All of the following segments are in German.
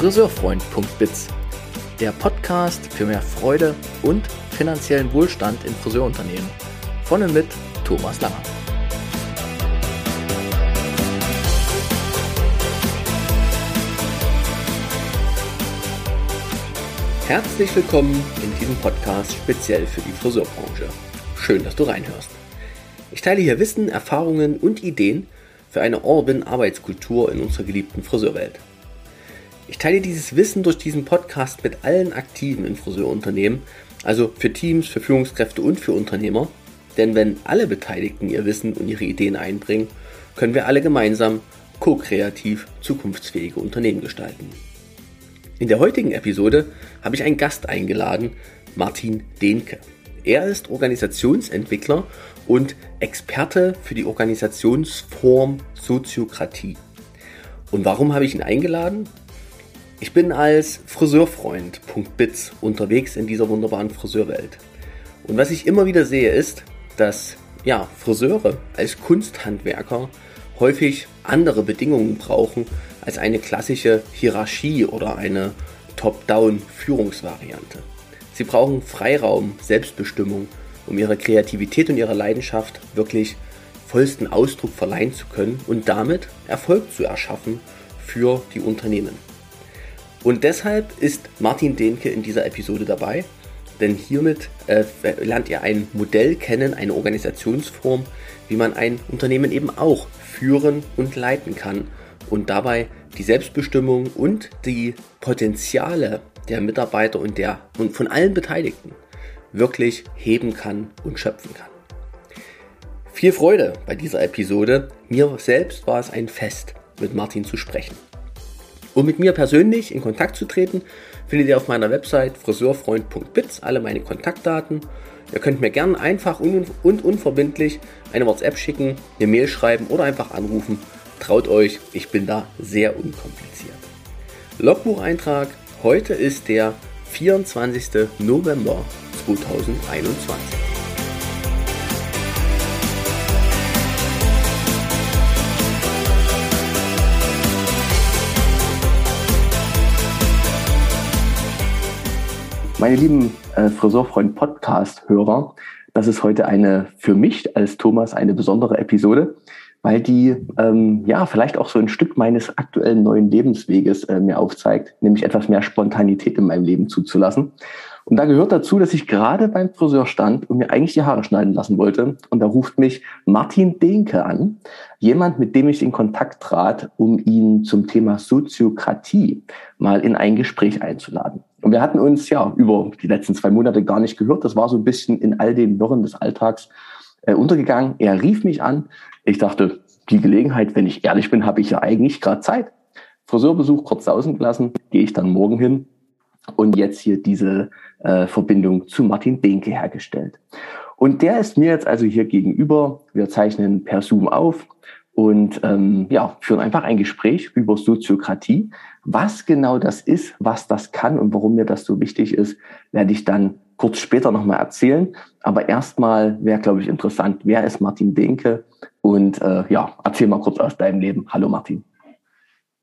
Friseurfreund.biz, der Podcast für mehr Freude und finanziellen Wohlstand in Friseurunternehmen. Von und mit Thomas Langer. Herzlich willkommen in diesem Podcast speziell für die Friseurbranche. Schön, dass du reinhörst. Ich teile hier Wissen, Erfahrungen und Ideen für eine Orban-Arbeitskultur in unserer geliebten Friseurwelt. Ich teile dieses Wissen durch diesen Podcast mit allen Aktiven in Friseurunternehmen, also für Teams, für Führungskräfte und für Unternehmer. Denn wenn alle Beteiligten ihr Wissen und ihre Ideen einbringen, können wir alle gemeinsam ko-kreativ zukunftsfähige Unternehmen gestalten. In der heutigen Episode habe ich einen Gast eingeladen, Martin Dehnke. Er ist Organisationsentwickler und Experte für die Organisationsform Soziokratie. Und warum habe ich ihn eingeladen? Ich bin als Friseurfreund.biz unterwegs in dieser wunderbaren Friseurwelt. Und was ich immer wieder sehe ist, dass ja, Friseure als Kunsthandwerker häufig andere Bedingungen brauchen als eine klassische Hierarchie oder eine Top-Down-Führungsvariante. Sie brauchen Freiraum, Selbstbestimmung, um ihrer Kreativität und ihrer Leidenschaft wirklich vollsten Ausdruck verleihen zu können und damit Erfolg zu erschaffen für die Unternehmen. Und deshalb ist Martin Dehnke in dieser Episode dabei, denn hiermit äh, lernt ihr ein Modell kennen, eine Organisationsform, wie man ein Unternehmen eben auch führen und leiten kann und dabei die Selbstbestimmung und die Potenziale der Mitarbeiter und, der, und von allen Beteiligten wirklich heben kann und schöpfen kann. Viel Freude bei dieser Episode. Mir selbst war es ein Fest, mit Martin zu sprechen. Um mit mir persönlich in Kontakt zu treten, findet ihr auf meiner Website friseurfreund.biz alle meine Kontaktdaten. Ihr könnt mir gerne einfach und unverbindlich eine WhatsApp schicken, eine Mail schreiben oder einfach anrufen. Traut euch, ich bin da sehr unkompliziert. Logbucheintrag, heute ist der 24. November 2021. Meine lieben äh, Friseurfreund Podcast-Hörer, das ist heute eine für mich als Thomas eine besondere Episode, weil die ähm, ja vielleicht auch so ein Stück meines aktuellen neuen Lebensweges äh, mir aufzeigt, nämlich etwas mehr Spontanität in meinem Leben zuzulassen. Und da gehört dazu, dass ich gerade beim Friseur stand und mir eigentlich die Haare schneiden lassen wollte. Und da ruft mich Martin Dehnke an, jemand, mit dem ich in Kontakt trat, um ihn zum Thema Soziokratie mal in ein Gespräch einzuladen. Und wir hatten uns ja über die letzten zwei Monate gar nicht gehört. Das war so ein bisschen in all den Wirren des Alltags äh, untergegangen. Er rief mich an. Ich dachte, die Gelegenheit, wenn ich ehrlich bin, habe ich ja eigentlich gerade Zeit. Friseurbesuch kurz sausen gelassen, gehe ich dann morgen hin und jetzt hier diese äh, Verbindung zu Martin Dehnke hergestellt. Und der ist mir jetzt also hier gegenüber. Wir zeichnen per Zoom auf und ähm, ja, führen einfach ein Gespräch über Soziokratie. Was genau das ist, was das kann und warum mir das so wichtig ist, werde ich dann kurz später nochmal erzählen. Aber erstmal wäre, glaube ich, interessant, wer ist Martin Dehnke? Und äh, ja, erzähl mal kurz aus deinem Leben. Hallo Martin.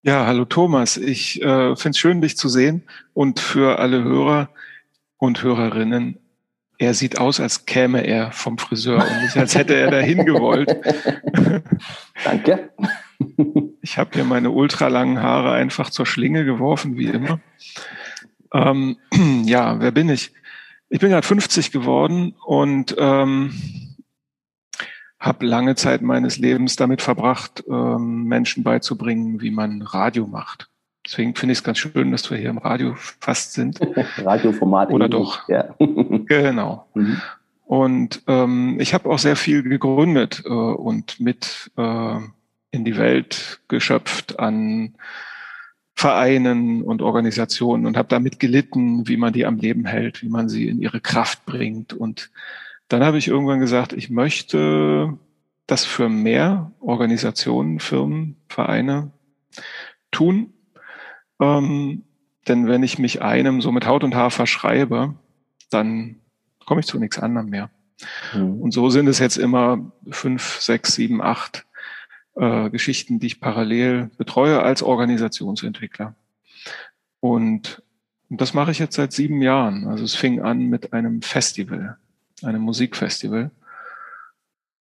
Ja, hallo Thomas. Ich äh, finde es schön, dich zu sehen. Und für alle Hörer und Hörerinnen, er sieht aus, als käme er vom Friseur und nicht, als hätte er dahin gewollt. Danke. Ich habe hier meine ultralangen Haare einfach zur Schlinge geworfen, wie immer. Ähm, ja, wer bin ich? Ich bin gerade 50 geworden und ähm, habe lange Zeit meines Lebens damit verbracht, ähm, Menschen beizubringen, wie man Radio macht. Deswegen finde ich es ganz schön, dass wir hier im Radio fast sind. Radioformat. Oder doch. Ja. genau. Mhm. Und ähm, ich habe auch sehr viel gegründet äh, und mit äh, in die Welt geschöpft an Vereinen und Organisationen und habe damit gelitten, wie man die am Leben hält, wie man sie in ihre Kraft bringt. Und dann habe ich irgendwann gesagt, ich möchte das für mehr Organisationen, Firmen, Vereine tun ähm, denn wenn ich mich einem so mit Haut und Haar verschreibe, dann komme ich zu nichts anderem mehr. Mhm. Und so sind es jetzt immer fünf, sechs, sieben, acht äh, Geschichten, die ich parallel betreue als Organisationsentwickler. Und das mache ich jetzt seit sieben Jahren. Also es fing an mit einem Festival, einem Musikfestival.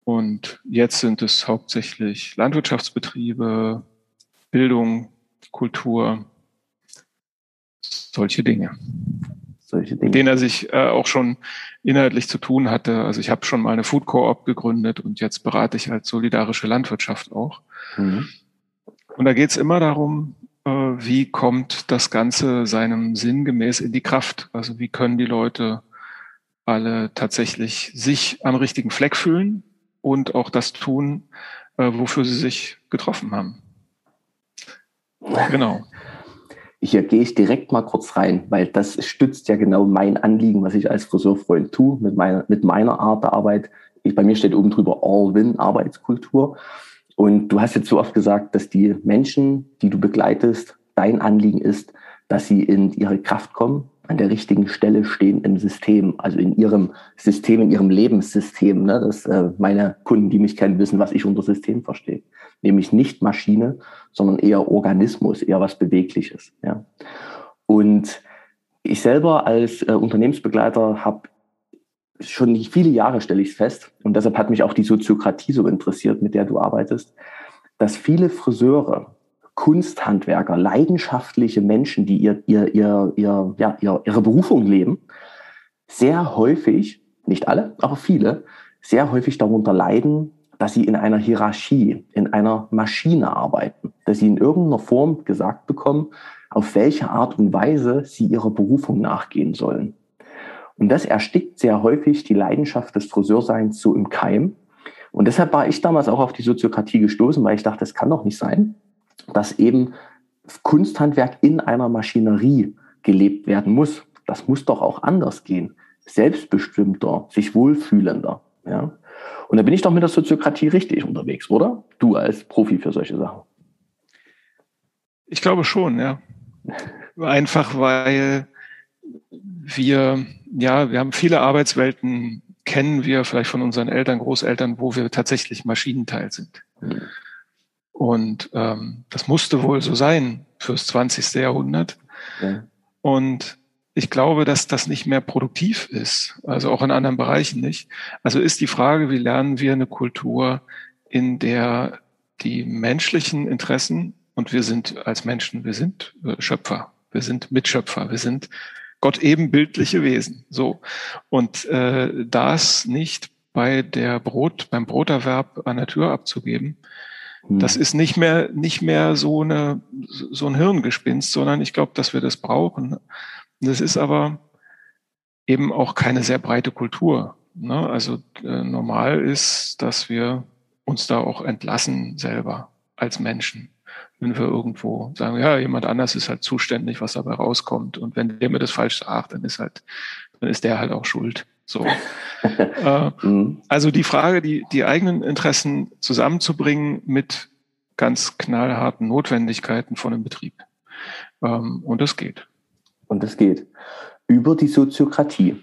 Und jetzt sind es hauptsächlich Landwirtschaftsbetriebe, Bildung, Kultur, solche Dinge. Solche Dinge. Mit denen er sich äh, auch schon inhaltlich zu tun hatte. Also ich habe schon mal eine Food Co-op gegründet und jetzt berate ich halt solidarische Landwirtschaft auch. Mhm. Und da geht es immer darum, äh, wie kommt das Ganze seinem Sinn gemäß in die Kraft? Also wie können die Leute alle tatsächlich sich am richtigen Fleck fühlen und auch das tun, äh, wofür sie sich getroffen haben. Genau. Hier gehe ich direkt mal kurz rein, weil das stützt ja genau mein Anliegen, was ich als Friseurfreund tue, mit meiner, mit meiner Art der Arbeit. Ich, bei mir steht oben drüber All-Win-Arbeitskultur. Und du hast jetzt so oft gesagt, dass die Menschen, die du begleitest, dein Anliegen ist, dass sie in ihre Kraft kommen, an der richtigen Stelle stehen im System, also in ihrem System, in ihrem Lebenssystem. Ne? Das äh, meine Kunden, die mich kennen, wissen, was ich unter System verstehe. Nämlich nicht Maschine, sondern eher Organismus, eher was Bewegliches. Ja? Und ich selber als äh, Unternehmensbegleiter habe schon viele Jahre stelle ich es fest, und deshalb hat mich auch die Soziokratie so interessiert, mit der du arbeitest, dass viele Friseure Kunsthandwerker, leidenschaftliche Menschen, die ihr, ihr, ihr, ihr, ja, ihr, ihre Berufung leben, sehr häufig, nicht alle, aber viele, sehr häufig darunter leiden, dass sie in einer Hierarchie, in einer Maschine arbeiten, dass sie in irgendeiner Form gesagt bekommen, auf welche Art und Weise sie ihrer Berufung nachgehen sollen. Und das erstickt sehr häufig die Leidenschaft des Friseurseins so im Keim. Und deshalb war ich damals auch auf die Soziokratie gestoßen, weil ich dachte, das kann doch nicht sein, dass eben Kunsthandwerk in einer Maschinerie gelebt werden muss. Das muss doch auch anders gehen. Selbstbestimmter, sich wohlfühlender. Ja? Und da bin ich doch mit der Soziokratie richtig unterwegs, oder? Du als Profi für solche Sachen. Ich glaube schon, ja. Einfach weil wir, ja, wir haben viele Arbeitswelten, kennen wir vielleicht von unseren Eltern, Großeltern, wo wir tatsächlich Maschinenteil sind. Mhm. Und ähm, das musste wohl so sein fürs 20. Jahrhundert. Ja. Und ich glaube, dass das nicht mehr produktiv ist, also auch in anderen Bereichen nicht. Also ist die Frage, wie lernen wir eine Kultur, in der die menschlichen Interessen, und wir sind als Menschen, wir sind äh, Schöpfer, wir sind Mitschöpfer, wir sind Gott ebenbildliche Wesen. So. Und äh, das nicht bei der Brot, beim Broterwerb an der Tür abzugeben, hm. Das ist nicht mehr, nicht mehr so eine, so ein Hirngespinst, sondern ich glaube, dass wir das brauchen. Das ist aber eben auch keine sehr breite Kultur. Ne? Also äh, normal ist, dass wir uns da auch entlassen selber als Menschen. Wenn wir irgendwo sagen, ja, jemand anders ist halt zuständig, was dabei rauskommt. Und wenn der mir das falsch sagt, dann ist halt, dann ist der halt auch schuld. So. äh, mhm. Also die Frage, die, die eigenen Interessen zusammenzubringen mit ganz knallharten Notwendigkeiten von einem Betrieb. Ähm, und das geht. Und das geht. Über die Soziokratie.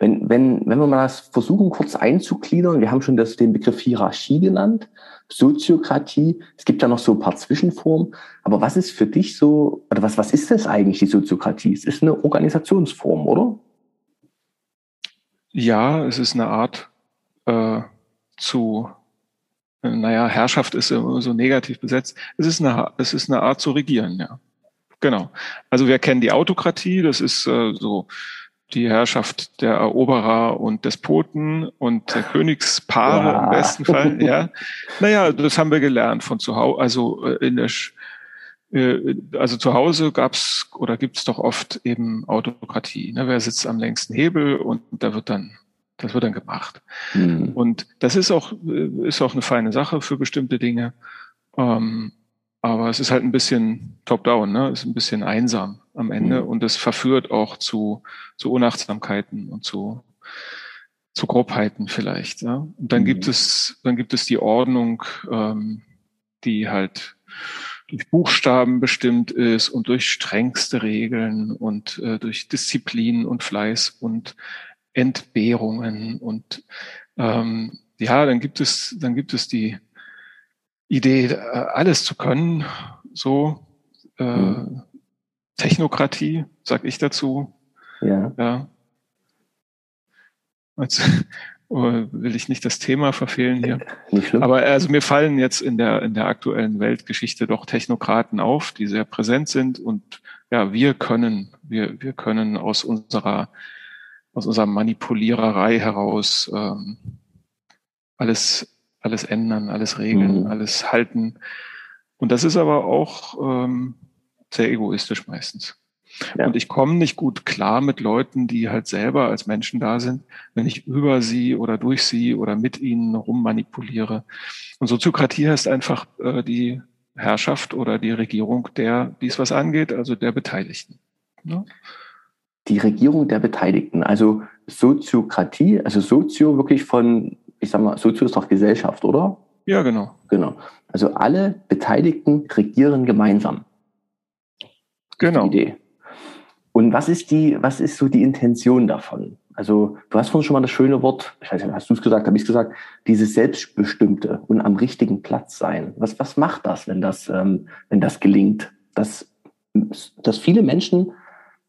Wenn, wenn, wenn wir mal das versuchen, kurz einzugliedern, wir haben schon das, den Begriff Hierarchie genannt, Soziokratie, es gibt ja noch so ein paar Zwischenformen, aber was ist für dich so, oder was, was ist das eigentlich, die Soziokratie? Es ist eine Organisationsform, oder? Ja, es ist eine Art äh, zu, naja, Herrschaft ist so negativ besetzt. Es ist eine, es ist eine Art zu regieren, ja. Genau. Also wir kennen die Autokratie, das ist äh, so die Herrschaft der Eroberer und Despoten und der Königspaare wow. im besten Fall, ja. Naja, das haben wir gelernt von zu Hause, also äh, in der äh, also zu Hause gab's oder gibt's doch oft eben Autokratie. Ne? Wer sitzt am längsten Hebel und da wird dann, das wird dann gemacht. Mhm. Und das ist auch, äh, ist auch eine feine Sache für bestimmte Dinge. Ähm, aber es ist halt ein bisschen top-down, ne? Es ist ein bisschen einsam am Ende mhm. und es verführt auch zu, zu Unachtsamkeiten und zu, zu Grobheiten vielleicht. Ja? Und dann mhm. gibt es, dann gibt es die Ordnung, ähm, die halt durch Buchstaben bestimmt ist und durch strengste Regeln und äh, durch Disziplin und Fleiß und Entbehrungen und ähm, ja, dann gibt es, dann gibt es die Idee, äh, alles zu können, so äh, mhm. Technokratie, sag ich dazu. Ja. ja. Jetzt oh, will ich nicht das Thema verfehlen hier. Nicht schlimm. Aber also mir fallen jetzt in der, in der aktuellen Weltgeschichte doch Technokraten auf, die sehr präsent sind und ja, wir können, wir, wir können aus unserer, aus unserer Manipuliererei heraus ähm, alles, alles ändern, alles regeln, mhm. alles halten. Und das ist aber auch ähm, sehr egoistisch meistens. Ja. Und ich komme nicht gut klar mit Leuten, die halt selber als Menschen da sind, wenn ich über sie oder durch sie oder mit ihnen rummanipuliere. Und Soziokratie heißt einfach äh, die Herrschaft oder die Regierung der, dies was angeht, also der Beteiligten. Ja? Die Regierung der Beteiligten, also Soziokratie, also Sozio wirklich von, ich sag mal, Sozio ist doch Gesellschaft, oder? Ja, genau. Genau. Also alle Beteiligten regieren gemeinsam. Genau. Idee. Und was ist die, was ist so die Intention davon? Also du hast vorhin schon mal das schöne Wort, ich weiß nicht, hast du es gesagt, habe ich es gesagt, dieses Selbstbestimmte und am richtigen Platz sein. Was, was macht das, wenn das, ähm, wenn das gelingt? Dass, dass viele Menschen,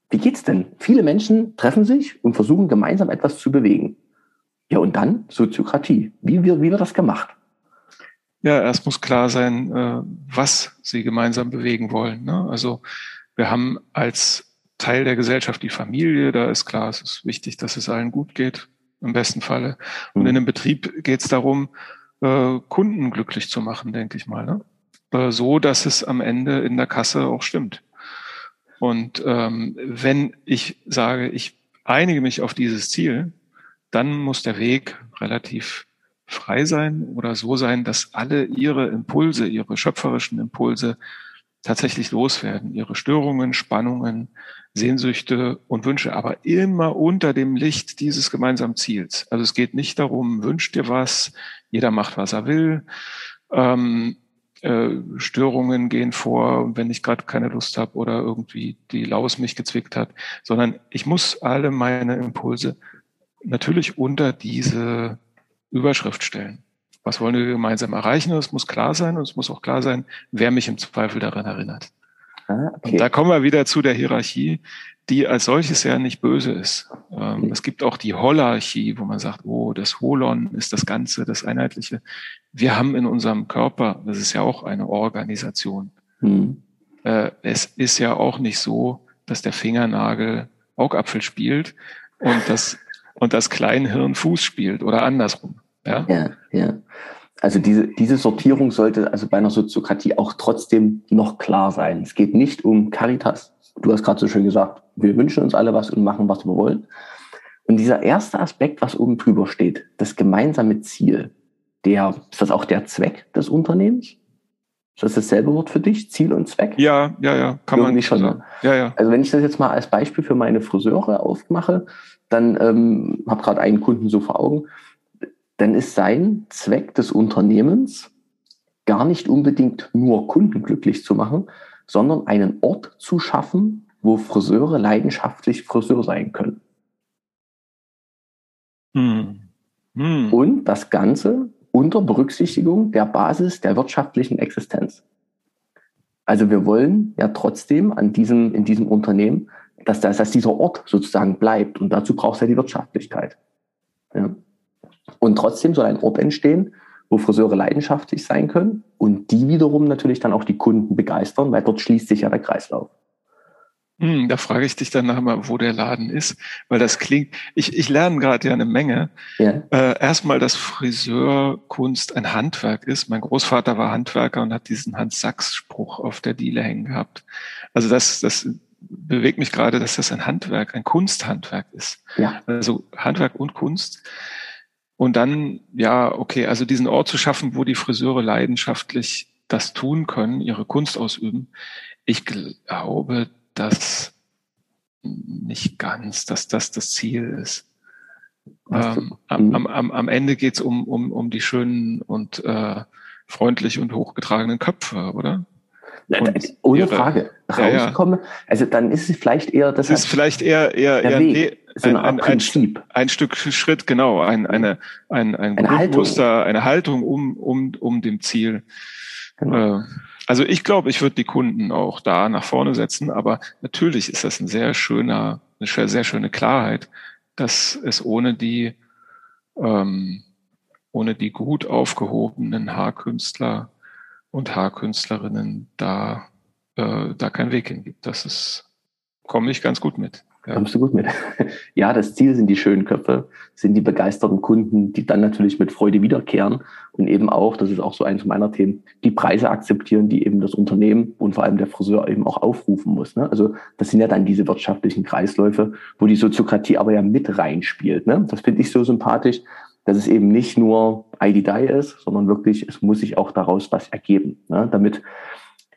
wie geht's denn? Viele Menschen treffen sich und versuchen gemeinsam etwas zu bewegen. Ja, und dann Soziokratie. Wie, wie, wie wird das gemacht? Ja, erst muss klar sein, äh, was sie gemeinsam bewegen wollen. Ne? Also wir haben als Teil der Gesellschaft die Familie. Da ist klar, es ist wichtig, dass es allen gut geht, im besten Falle. Und in mhm. einem Betrieb geht es darum, äh, Kunden glücklich zu machen, denke ich mal. Ne? Äh, so, dass es am Ende in der Kasse auch stimmt. Und ähm, wenn ich sage, ich einige mich auf dieses Ziel, dann muss der Weg relativ frei sein oder so sein, dass alle ihre Impulse, ihre schöpferischen Impulse tatsächlich loswerden, ihre Störungen, Spannungen, Sehnsüchte und Wünsche, aber immer unter dem Licht dieses gemeinsamen Ziels. Also es geht nicht darum, wünscht dir was, jeder macht, was er will. Ähm, äh, Störungen gehen vor, wenn ich gerade keine Lust habe oder irgendwie die Laus mich gezwickt hat, sondern ich muss alle meine Impulse natürlich unter diese Überschrift stellen. Was wollen wir gemeinsam erreichen? Es muss klar sein und es muss auch klar sein, wer mich im Zweifel daran erinnert. Ah, okay. Und da kommen wir wieder zu der Hierarchie, die als solches ja nicht böse ist. Ähm, es gibt auch die Holarchie, wo man sagt, oh, das Holon ist das Ganze, das Einheitliche. Wir haben in unserem Körper, das ist ja auch eine Organisation. Mhm. Äh, es ist ja auch nicht so, dass der Fingernagel Augapfel spielt und das, und das Kleinhirn Fuß spielt oder andersrum. Ja, ja. ja. Also diese, diese Sortierung sollte also bei einer Soziokratie auch trotzdem noch klar sein. Es geht nicht um Caritas. Du hast gerade so schön gesagt, wir wünschen uns alle was und machen, was wir wollen. Und dieser erste Aspekt, was oben drüber steht, das gemeinsame Ziel, der, ist das auch der Zweck des Unternehmens? Ist das dasselbe Wort für dich? Ziel und Zweck? Ja, ja, ja, kann Irgendwie man schon. Sagen. Ja, ja. Also wenn ich das jetzt mal als Beispiel für meine Friseure aufmache, dann ähm, habe gerade einen Kunden so vor Augen, dann ist sein Zweck des Unternehmens gar nicht unbedingt nur Kunden glücklich zu machen, sondern einen Ort zu schaffen, wo Friseure leidenschaftlich Friseur sein können. Hm. Hm. Und das Ganze unter Berücksichtigung der Basis der wirtschaftlichen Existenz. Also wir wollen ja trotzdem an diesem, in diesem Unternehmen, dass, das, dass dieser Ort sozusagen bleibt. Und dazu braucht es ja die Wirtschaftlichkeit. Ja. Und trotzdem soll ein Ort entstehen, wo Friseure leidenschaftlich sein können und die wiederum natürlich dann auch die Kunden begeistern, weil dort schließt sich ja der Kreislauf. Hm, da frage ich dich dann nachher wo der Laden ist, weil das klingt, ich, ich lerne gerade ja eine Menge. Ja. Äh, erstmal, dass Friseurkunst ein Handwerk ist. Mein Großvater war Handwerker und hat diesen Hans-Sachs-Spruch auf der Diele hängen gehabt. Also das, das bewegt mich gerade, dass das ein Handwerk, ein Kunsthandwerk ist. Ja. Also Handwerk und Kunst. Und dann, ja, okay, also diesen Ort zu schaffen, wo die Friseure leidenschaftlich das tun können, ihre Kunst ausüben. Ich glaube, dass nicht ganz, dass das das Ziel ist. Ähm, am, am, am Ende geht's um, um, um die schönen und äh, freundlich und hochgetragenen Köpfe, oder? Und Ohne ihre, Frage. Rauskommen. Ja, ja. Also dann ist es vielleicht eher das. ist vielleicht eher eher, eher Weg so eine ein, Prinzip. Ein, ein, Stück Schritt, genau, ein, eine, ein, ein eine Haltung. eine Haltung um, um, um dem Ziel. Genau. Äh, Also ich glaube, ich würde die Kunden auch da nach vorne setzen, aber natürlich ist das ein sehr schöner, eine sehr schöne Klarheit, dass es ohne die, ähm, ohne die gut aufgehobenen Haarkünstler und Haarkünstlerinnen da, äh, da keinen Weg hin gibt. Das ist, komme ich ganz gut mit. Ja. Kommst du gut mit? ja, das Ziel sind die schönen Köpfe, sind die begeisterten Kunden, die dann natürlich mit Freude wiederkehren und eben auch, das ist auch so eins meiner Themen, die Preise akzeptieren, die eben das Unternehmen und vor allem der Friseur eben auch aufrufen muss. Ne? Also das sind ja dann diese wirtschaftlichen Kreisläufe, wo die Soziokratie aber ja mit reinspielt. Ne? Das finde ich so sympathisch, dass es eben nicht nur ID-Die ist, sondern wirklich, es muss sich auch daraus was ergeben. Ne? Damit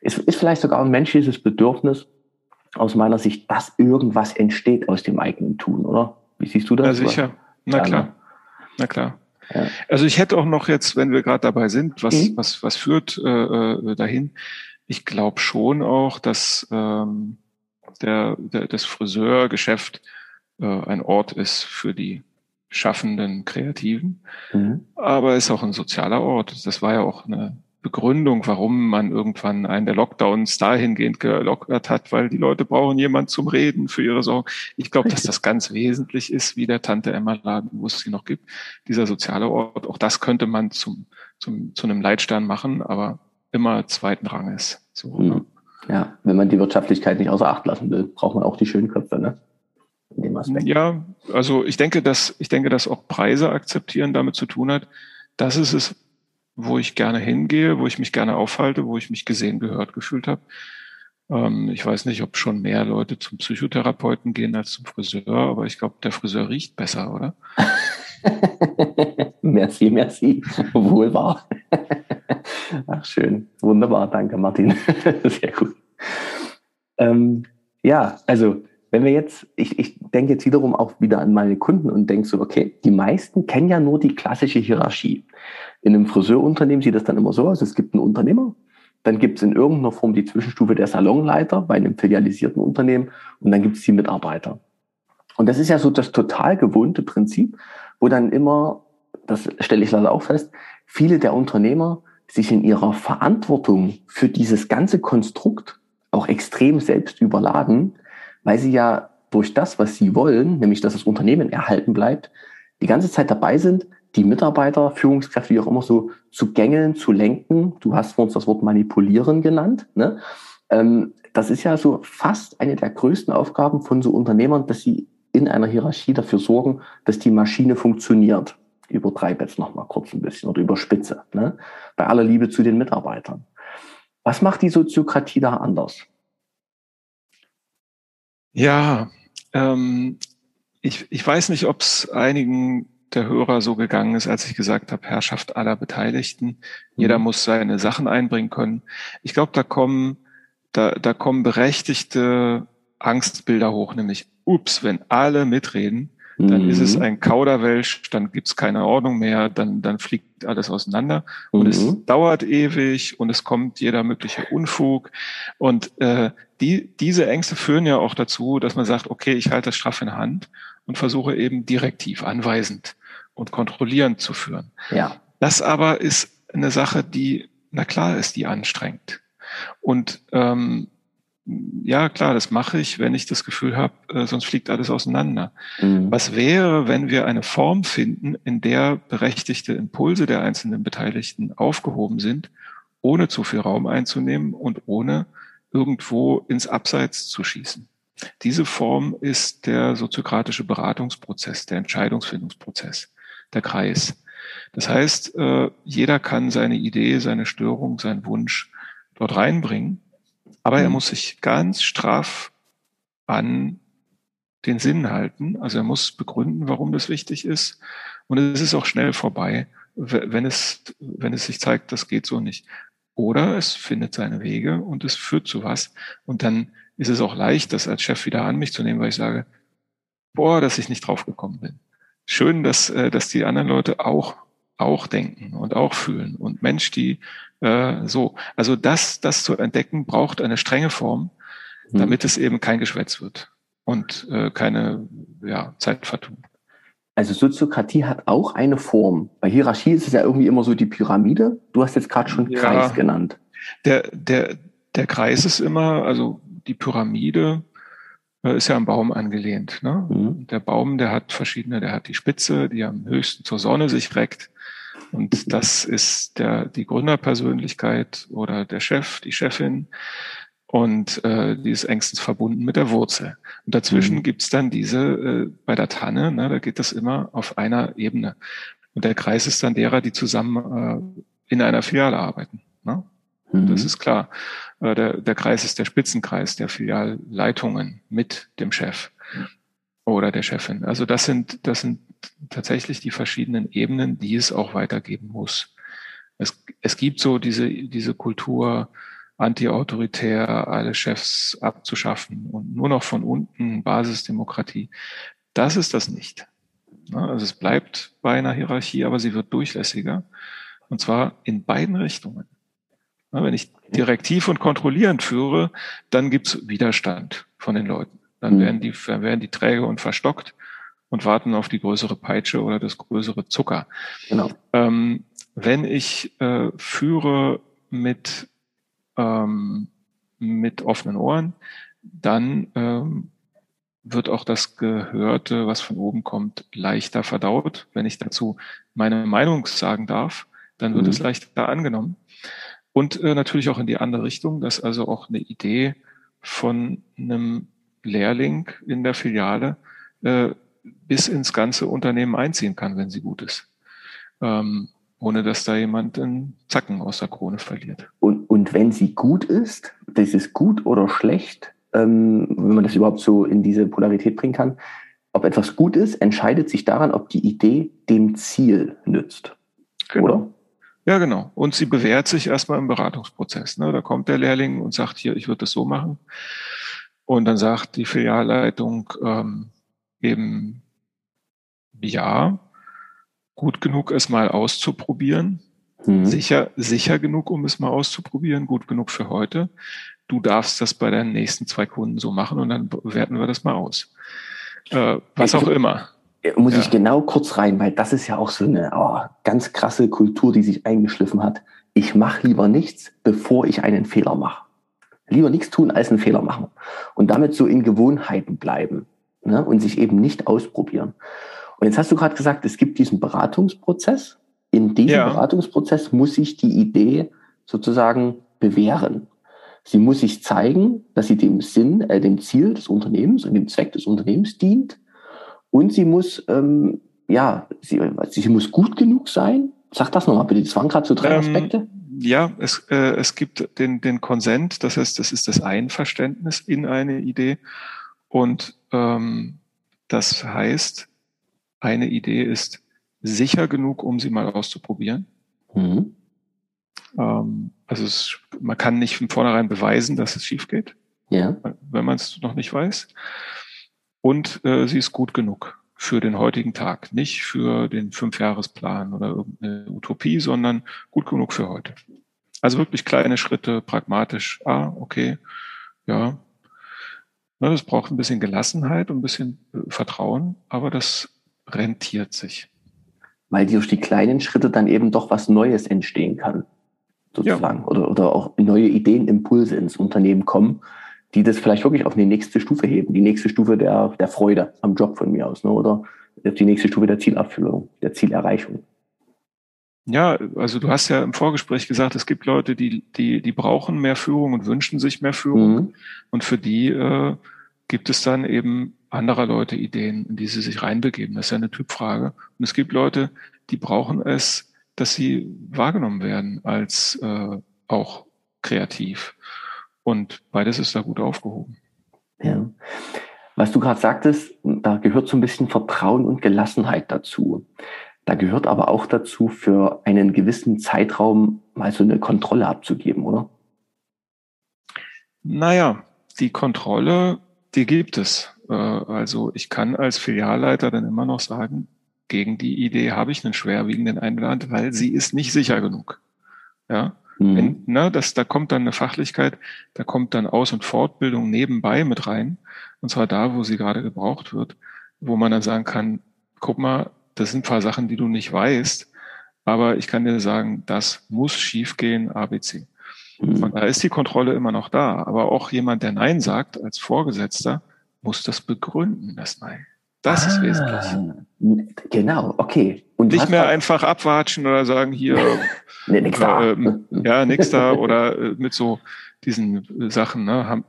es ist vielleicht sogar ein menschliches Bedürfnis, aus meiner Sicht, dass irgendwas entsteht aus dem eigenen Tun, oder? Wie siehst du das? Ja, sicher. Na ja, klar. Ne? Na klar. Ja. Also ich hätte auch noch jetzt, wenn wir gerade dabei sind, was, mhm. was, was führt äh, äh dahin? Ich glaube schon auch, dass ähm, der, der, das Friseurgeschäft äh, ein Ort ist für die schaffenden Kreativen, mhm. aber ist auch ein sozialer Ort. Das war ja auch eine Begründung, warum man irgendwann einen der Lockdowns dahingehend gelockert hat, weil die Leute brauchen jemand zum Reden für ihre Sorgen. Ich glaube, dass das ganz wesentlich ist, wie der Tante Emma Laden, wo es sie noch gibt, dieser soziale Ort. Auch das könnte man zum, zum, zu einem Leitstern machen, aber immer zweiten Ranges. So, hm. ne? Ja, wenn man die Wirtschaftlichkeit nicht außer Acht lassen will, braucht man auch die schönen Köpfe, ne? In dem Aspekt. Ja, also ich denke, dass, ich denke, dass auch Preise akzeptieren damit zu tun hat. Das ist es, wo ich gerne hingehe, wo ich mich gerne aufhalte, wo ich mich gesehen, gehört, gefühlt habe. Ähm, ich weiß nicht, ob schon mehr Leute zum Psychotherapeuten gehen als zum Friseur, aber ich glaube, der Friseur riecht besser, oder? merci, merci. Wohl wahr. Ach, schön. Wunderbar. Danke, Martin. Sehr gut. Ähm, ja, also wenn wir jetzt, ich, ich denke jetzt wiederum auch wieder an meine Kunden und denke so, okay, die meisten kennen ja nur die klassische Hierarchie. In einem Friseurunternehmen sieht das dann immer so aus, es gibt einen Unternehmer, dann gibt es in irgendeiner Form die Zwischenstufe der Salonleiter bei einem filialisierten Unternehmen und dann gibt es die Mitarbeiter. Und das ist ja so das total gewohnte Prinzip, wo dann immer, das stelle ich leider auch fest, viele der Unternehmer sich in ihrer Verantwortung für dieses ganze Konstrukt auch extrem selbst überladen, weil sie ja durch das, was sie wollen, nämlich dass das Unternehmen erhalten bleibt, die ganze Zeit dabei sind, die Mitarbeiter, Führungskräfte, wie auch immer so zu gängeln, zu lenken. Du hast vor uns das Wort manipulieren genannt. Ne? Ähm, das ist ja so fast eine der größten Aufgaben von so Unternehmern, dass sie in einer Hierarchie dafür sorgen, dass die Maschine funktioniert. Übertreibe jetzt noch mal kurz ein bisschen oder überspitze. Ne? Bei aller Liebe zu den Mitarbeitern. Was macht die Soziokratie da anders? Ja, ähm, ich, ich weiß nicht, ob es einigen der Hörer so gegangen ist, als ich gesagt habe, Herrschaft aller Beteiligten. Jeder mhm. muss seine Sachen einbringen können. Ich glaube, da kommen, da, da kommen berechtigte Angstbilder hoch, nämlich, ups, wenn alle mitreden, dann mhm. ist es mhm. ein Kauderwelsch, dann gibt's keine Ordnung mehr, dann, dann fliegt alles auseinander und mhm. es dauert ewig und es kommt jeder mögliche Unfug. Und äh, die, diese Ängste führen ja auch dazu, dass man sagt, okay, ich halte das straff in Hand und versuche eben direktiv, anweisend und kontrollierend zu führen. Ja. Das aber ist eine Sache, die, na klar, ist die anstrengend. Und ähm, ja, klar, das mache ich, wenn ich das Gefühl habe, äh, sonst fliegt alles auseinander. Mhm. Was wäre, wenn wir eine Form finden, in der berechtigte Impulse der einzelnen Beteiligten aufgehoben sind, ohne zu viel Raum einzunehmen und ohne irgendwo ins Abseits zu schießen? Diese Form ist der soziokratische Beratungsprozess, der Entscheidungsfindungsprozess, der Kreis. Das heißt, äh, jeder kann seine Idee, seine Störung, seinen Wunsch dort reinbringen aber er mhm. muss sich ganz straff an den Sinn halten. Also er muss begründen, warum das wichtig ist. Und es ist auch schnell vorbei, wenn es, wenn es sich zeigt, das geht so nicht. Oder es findet seine Wege und es führt zu was. Und dann ist es auch leicht, das als Chef wieder an mich zu nehmen, weil ich sage, boah, dass ich nicht drauf gekommen bin. Schön, dass, äh, dass die anderen Leute auch, auch denken und auch fühlen. Und Mensch, die äh, so, also das, das zu entdecken, braucht eine strenge Form, mhm. damit mhm. es eben kein Geschwätz wird und äh, keine ja, Zeitvertun. Also Soziokratie hat auch eine Form. Bei Hierarchie ist es ja irgendwie immer so die Pyramide. Du hast jetzt gerade schon ja. Kreis genannt. Der, der, der Kreis ist immer, also die Pyramide äh, ist ja am Baum angelehnt. Ne? Mhm. Der Baum, der hat verschiedene, der hat die Spitze, die am höchsten zur Sonne sich reckt. Und das ist der, die Gründerpersönlichkeit oder der Chef, die Chefin. Und äh, die ist engstens verbunden mit der Wurzel. Und dazwischen mhm. gibt's dann diese, äh, bei der Tanne, ne, da geht das immer auf einer Ebene. Und der Kreis ist dann derer, die zusammen äh, in einer Filiale arbeiten. Ne? Mhm. Das ist klar. Äh, der, der Kreis ist der Spitzenkreis der Filialleitungen mit dem Chef oder der Chefin. Also das sind, das sind tatsächlich die verschiedenen Ebenen, die es auch weitergeben muss. Es, es gibt so diese, diese Kultur, anti-autoritär, alle Chefs abzuschaffen und nur noch von unten Basisdemokratie. Das ist das nicht. Also es bleibt bei einer Hierarchie, aber sie wird durchlässiger. Und zwar in beiden Richtungen. Wenn ich direktiv und kontrollierend führe, dann gibt's Widerstand von den Leuten. Dann mhm. werden die, dann werden die träge und verstockt und warten auf die größere Peitsche oder das größere Zucker. Genau. Ähm, wenn ich äh, führe mit, ähm, mit offenen Ohren, dann ähm, wird auch das Gehörte, was von oben kommt, leichter verdaut. Wenn ich dazu meine Meinung sagen darf, dann wird mhm. es leichter angenommen. Und äh, natürlich auch in die andere Richtung, dass also auch eine Idee von einem Lehrling in der Filiale äh, bis ins ganze Unternehmen einziehen kann, wenn sie gut ist. Ähm, ohne dass da jemand einen Zacken aus der Krone verliert. Und, und wenn sie gut ist, das ist gut oder schlecht, ähm, wenn man das überhaupt so in diese Polarität bringen kann, ob etwas gut ist, entscheidet sich daran, ob die Idee dem Ziel nützt. Genau. Oder? Ja, genau. Und sie bewährt sich erstmal im Beratungsprozess. Ne? Da kommt der Lehrling und sagt, hier, ich würde das so machen. Und dann sagt die Filialleitung ähm, eben, ja, gut genug, es mal auszuprobieren. Mhm. Sicher, sicher genug, um es mal auszuprobieren, gut genug für heute. Du darfst das bei deinen nächsten zwei Kunden so machen und dann werten wir das mal aus. Äh, was auch immer. Muss ja. ich genau kurz rein, weil das ist ja auch so eine oh, ganz krasse Kultur, die sich eingeschliffen hat. Ich mache lieber nichts, bevor ich einen Fehler mache. Lieber nichts tun, als einen Fehler machen. Und damit so in Gewohnheiten bleiben ne? und sich eben nicht ausprobieren. Und jetzt hast du gerade gesagt, es gibt diesen Beratungsprozess. In diesem ja. Beratungsprozess muss sich die Idee sozusagen bewähren. Sie muss sich zeigen, dass sie dem Sinn, äh, dem Ziel des Unternehmens und dem Zweck des Unternehmens dient. Und sie muss, ähm, ja, sie, sie muss gut genug sein. Sag das nochmal bitte. Das waren gerade so drei ähm, Aspekte. Ja, es, äh, es gibt den, den Konsent, das heißt, das ist das Einverständnis in eine Idee. Und ähm, das heißt, eine Idee ist sicher genug, um sie mal auszuprobieren. Mhm. Ähm, also es, man kann nicht von vornherein beweisen, dass es schief geht, ja. wenn man es noch nicht weiß. Und äh, sie ist gut genug für den heutigen Tag, nicht für den Fünfjahresplan oder irgendeine Utopie, sondern gut genug für heute. Also wirklich kleine Schritte, pragmatisch. Ah, okay, ja. Das braucht ein bisschen Gelassenheit und ein bisschen äh, Vertrauen, aber das rentiert sich. Weil durch die kleinen Schritte dann eben doch was Neues entstehen kann, sozusagen. Ja. Oder, oder auch neue Ideen, Impulse ins Unternehmen kommen, die das vielleicht wirklich auf eine nächste Stufe heben. Die nächste Stufe der, der Freude am Job von mir aus, ne? oder die nächste Stufe der Zielerfüllung, der Zielerreichung. Ja, also du hast ja im Vorgespräch gesagt, es gibt Leute, die, die, die brauchen mehr Führung und wünschen sich mehr Führung. Mhm. Und für die äh, gibt es dann eben anderer Leute Ideen, in die sie sich reinbegeben. Das ist ja eine Typfrage. Und es gibt Leute, die brauchen es, dass sie wahrgenommen werden als äh, auch kreativ. Und beides ist da gut aufgehoben. Ja. Was du gerade sagtest, da gehört so ein bisschen Vertrauen und Gelassenheit dazu. Da gehört aber auch dazu, für einen gewissen Zeitraum mal so eine Kontrolle abzugeben, oder? Naja, die Kontrolle, die gibt es. Äh, also ich kann als Filialleiter dann immer noch sagen, gegen die Idee habe ich einen schwerwiegenden Einwand, weil sie ist nicht sicher genug. Ja, mhm. Wenn, ne, das, da kommt dann eine Fachlichkeit, da kommt dann Aus- und Fortbildung nebenbei mit rein. Und zwar da, wo sie gerade gebraucht wird, wo man dann sagen kann, guck mal, das sind ein paar Sachen, die du nicht weißt, aber ich kann dir sagen, das muss schiefgehen, ABC. Mhm. Und da ist die Kontrolle immer noch da. Aber auch jemand, der Nein sagt, als Vorgesetzter, muss das begründen, das Nein. Das ah, ist wesentlich. Genau, okay. Und nicht mehr einfach abwatschen oder sagen hier, nee, nix da. Äh, ja, nix da oder äh, mit so diesen Sachen, ne, haben,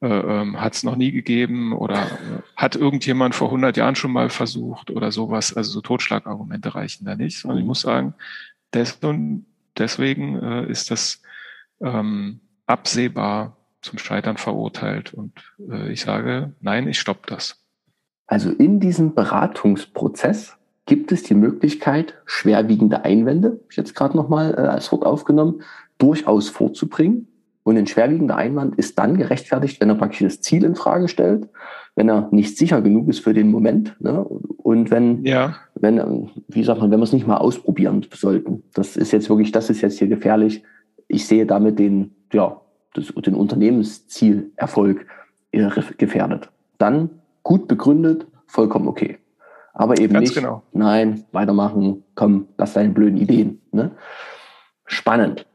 äh, ähm, hat es noch nie gegeben oder äh, hat irgendjemand vor 100 Jahren schon mal versucht oder sowas. Also so Totschlagargumente reichen da nicht, sondern ich muss sagen, des und deswegen äh, ist das ähm, absehbar zum Scheitern verurteilt und äh, ich sage, nein, ich stopp das. Also in diesem Beratungsprozess gibt es die Möglichkeit, schwerwiegende Einwände, ich jetzt gerade nochmal äh, als Wort aufgenommen, durchaus vorzubringen und ein schwerwiegender Einwand ist dann gerechtfertigt, wenn er praktisch das Ziel in Frage stellt, wenn er nicht sicher genug ist für den Moment ne? und wenn, ja. wenn, wie sagt man, wenn wir es nicht mal ausprobieren sollten. Das ist jetzt wirklich, das ist jetzt hier gefährlich. Ich sehe damit den, ja, das, den Unternehmenszielerfolg gefährdet. Dann gut begründet, vollkommen okay. Aber eben Ganz nicht, genau. nein, weitermachen, komm, lass deine blöden Ideen. Ne? Spannend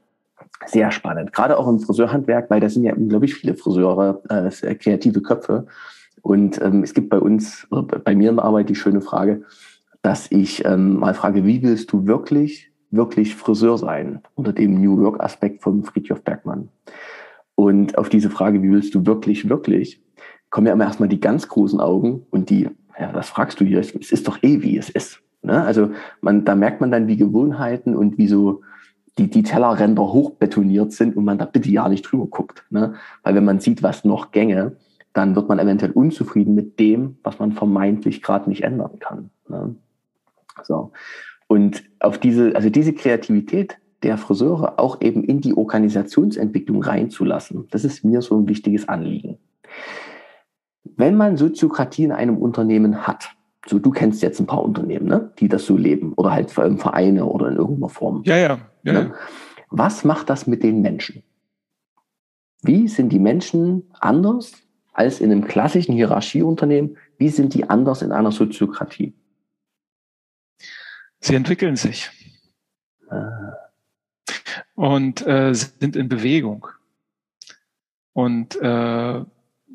sehr spannend. Gerade auch im Friseurhandwerk, weil da sind ja unglaublich viele Friseure, äh, kreative Köpfe. Und ähm, es gibt bei uns, bei mir in der Arbeit die schöne Frage, dass ich ähm, mal frage, wie willst du wirklich, wirklich Friseur sein? Unter dem New Work-Aspekt von Friedhof Bergmann. Und auf diese Frage, wie willst du wirklich, wirklich, kommen ja immer erstmal die ganz großen Augen und die, ja, was fragst du hier? Es ist doch eh, wie es ist. Ne? Also man, da merkt man dann, wie Gewohnheiten und wie so die, die Tellerränder hochbetoniert sind und man da bitte ja nicht drüber guckt. Ne? Weil wenn man sieht, was noch gänge, dann wird man eventuell unzufrieden mit dem, was man vermeintlich gerade nicht ändern kann. Ne? So. Und auf diese, also diese Kreativität der Friseure auch eben in die Organisationsentwicklung reinzulassen, das ist mir so ein wichtiges Anliegen. Wenn man Soziokratie in einem Unternehmen hat, so du kennst jetzt ein paar Unternehmen, ne, die das so leben oder halt Vereine oder in irgendeiner Form. Ja, ja, ja. Ne? Was macht das mit den Menschen? Wie sind die Menschen anders als in einem klassischen Hierarchieunternehmen? Wie sind die anders in einer Soziokratie? Sie entwickeln sich ah. und äh, sind in Bewegung und äh,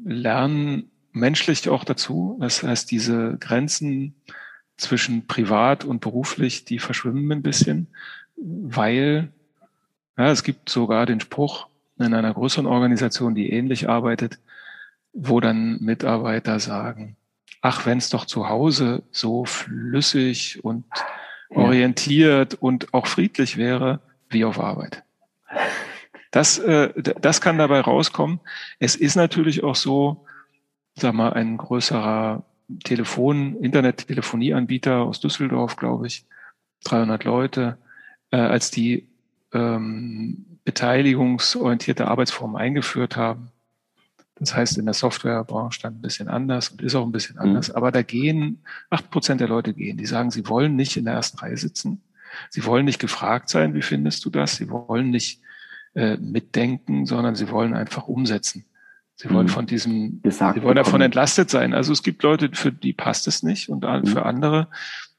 lernen menschlich auch dazu. Das heißt, diese Grenzen zwischen privat und beruflich, die verschwimmen ein bisschen, weil ja, es gibt sogar den Spruch in einer größeren Organisation, die ähnlich arbeitet, wo dann Mitarbeiter sagen, ach, wenn es doch zu Hause so flüssig und orientiert und auch friedlich wäre, wie auf Arbeit. Das, äh, das kann dabei rauskommen. Es ist natürlich auch so, sag mal, ein größerer Telefon, Internet-Telefonieanbieter aus Düsseldorf, glaube ich, 300 Leute, äh, als die ähm, beteiligungsorientierte Arbeitsform eingeführt haben. Das heißt, in der Softwarebranche stand ein bisschen anders und ist auch ein bisschen anders. Mhm. Aber da gehen, acht Prozent der Leute gehen. Die sagen, sie wollen nicht in der ersten Reihe sitzen. Sie wollen nicht gefragt sein, wie findest du das? Sie wollen nicht äh, mitdenken, sondern sie wollen einfach umsetzen. Sie wollen mhm. von diesem, Gesagt sie wollen davon entlastet sein. Also es gibt Leute, für die passt es nicht und mhm. für andere,